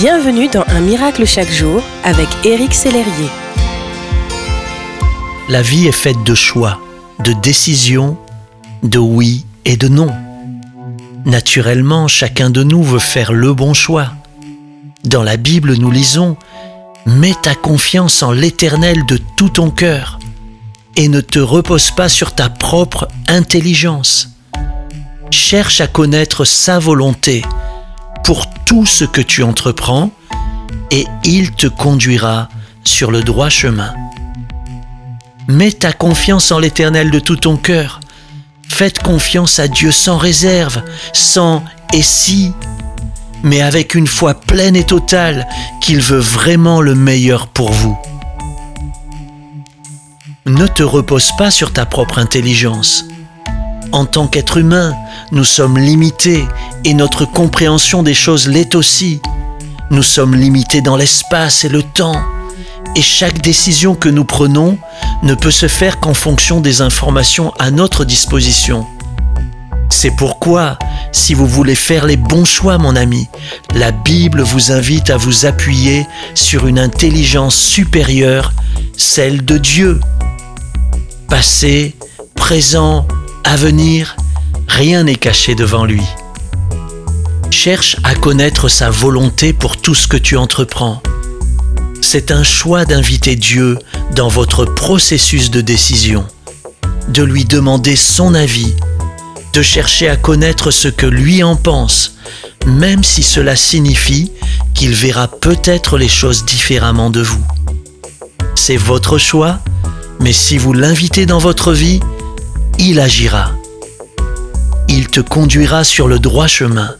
Bienvenue dans Un miracle chaque jour avec Éric Sellerier. La vie est faite de choix, de décisions, de oui et de non. Naturellement, chacun de nous veut faire le bon choix. Dans la Bible, nous lisons Mets ta confiance en l'Éternel de tout ton cœur et ne te repose pas sur ta propre intelligence. Cherche à connaître sa volonté pour tout ce que tu entreprends et il te conduira sur le droit chemin. Mets ta confiance en l'Éternel de tout ton cœur. Faites confiance à Dieu sans réserve, sans et si, mais avec une foi pleine et totale qu'il veut vraiment le meilleur pour vous. Ne te repose pas sur ta propre intelligence. En tant qu'être humain, nous sommes limités et notre compréhension des choses l'est aussi. Nous sommes limités dans l'espace et le temps. Et chaque décision que nous prenons ne peut se faire qu'en fonction des informations à notre disposition. C'est pourquoi, si vous voulez faire les bons choix, mon ami, la Bible vous invite à vous appuyer sur une intelligence supérieure, celle de Dieu. Passé, présent, avenir, rien n'est caché devant lui. Cherche à connaître sa volonté pour tout ce que tu entreprends. C'est un choix d'inviter Dieu dans votre processus de décision, de lui demander son avis, de chercher à connaître ce que lui en pense, même si cela signifie qu'il verra peut-être les choses différemment de vous. C'est votre choix, mais si vous l'invitez dans votre vie, il agira. Il te conduira sur le droit chemin.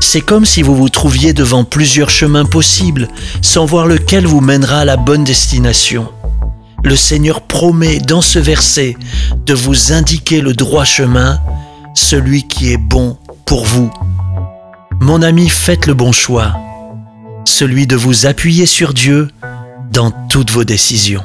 C'est comme si vous vous trouviez devant plusieurs chemins possibles, sans voir lequel vous mènera à la bonne destination. Le Seigneur promet dans ce verset de vous indiquer le droit chemin, celui qui est bon pour vous. Mon ami, faites le bon choix, celui de vous appuyer sur Dieu dans toutes vos décisions.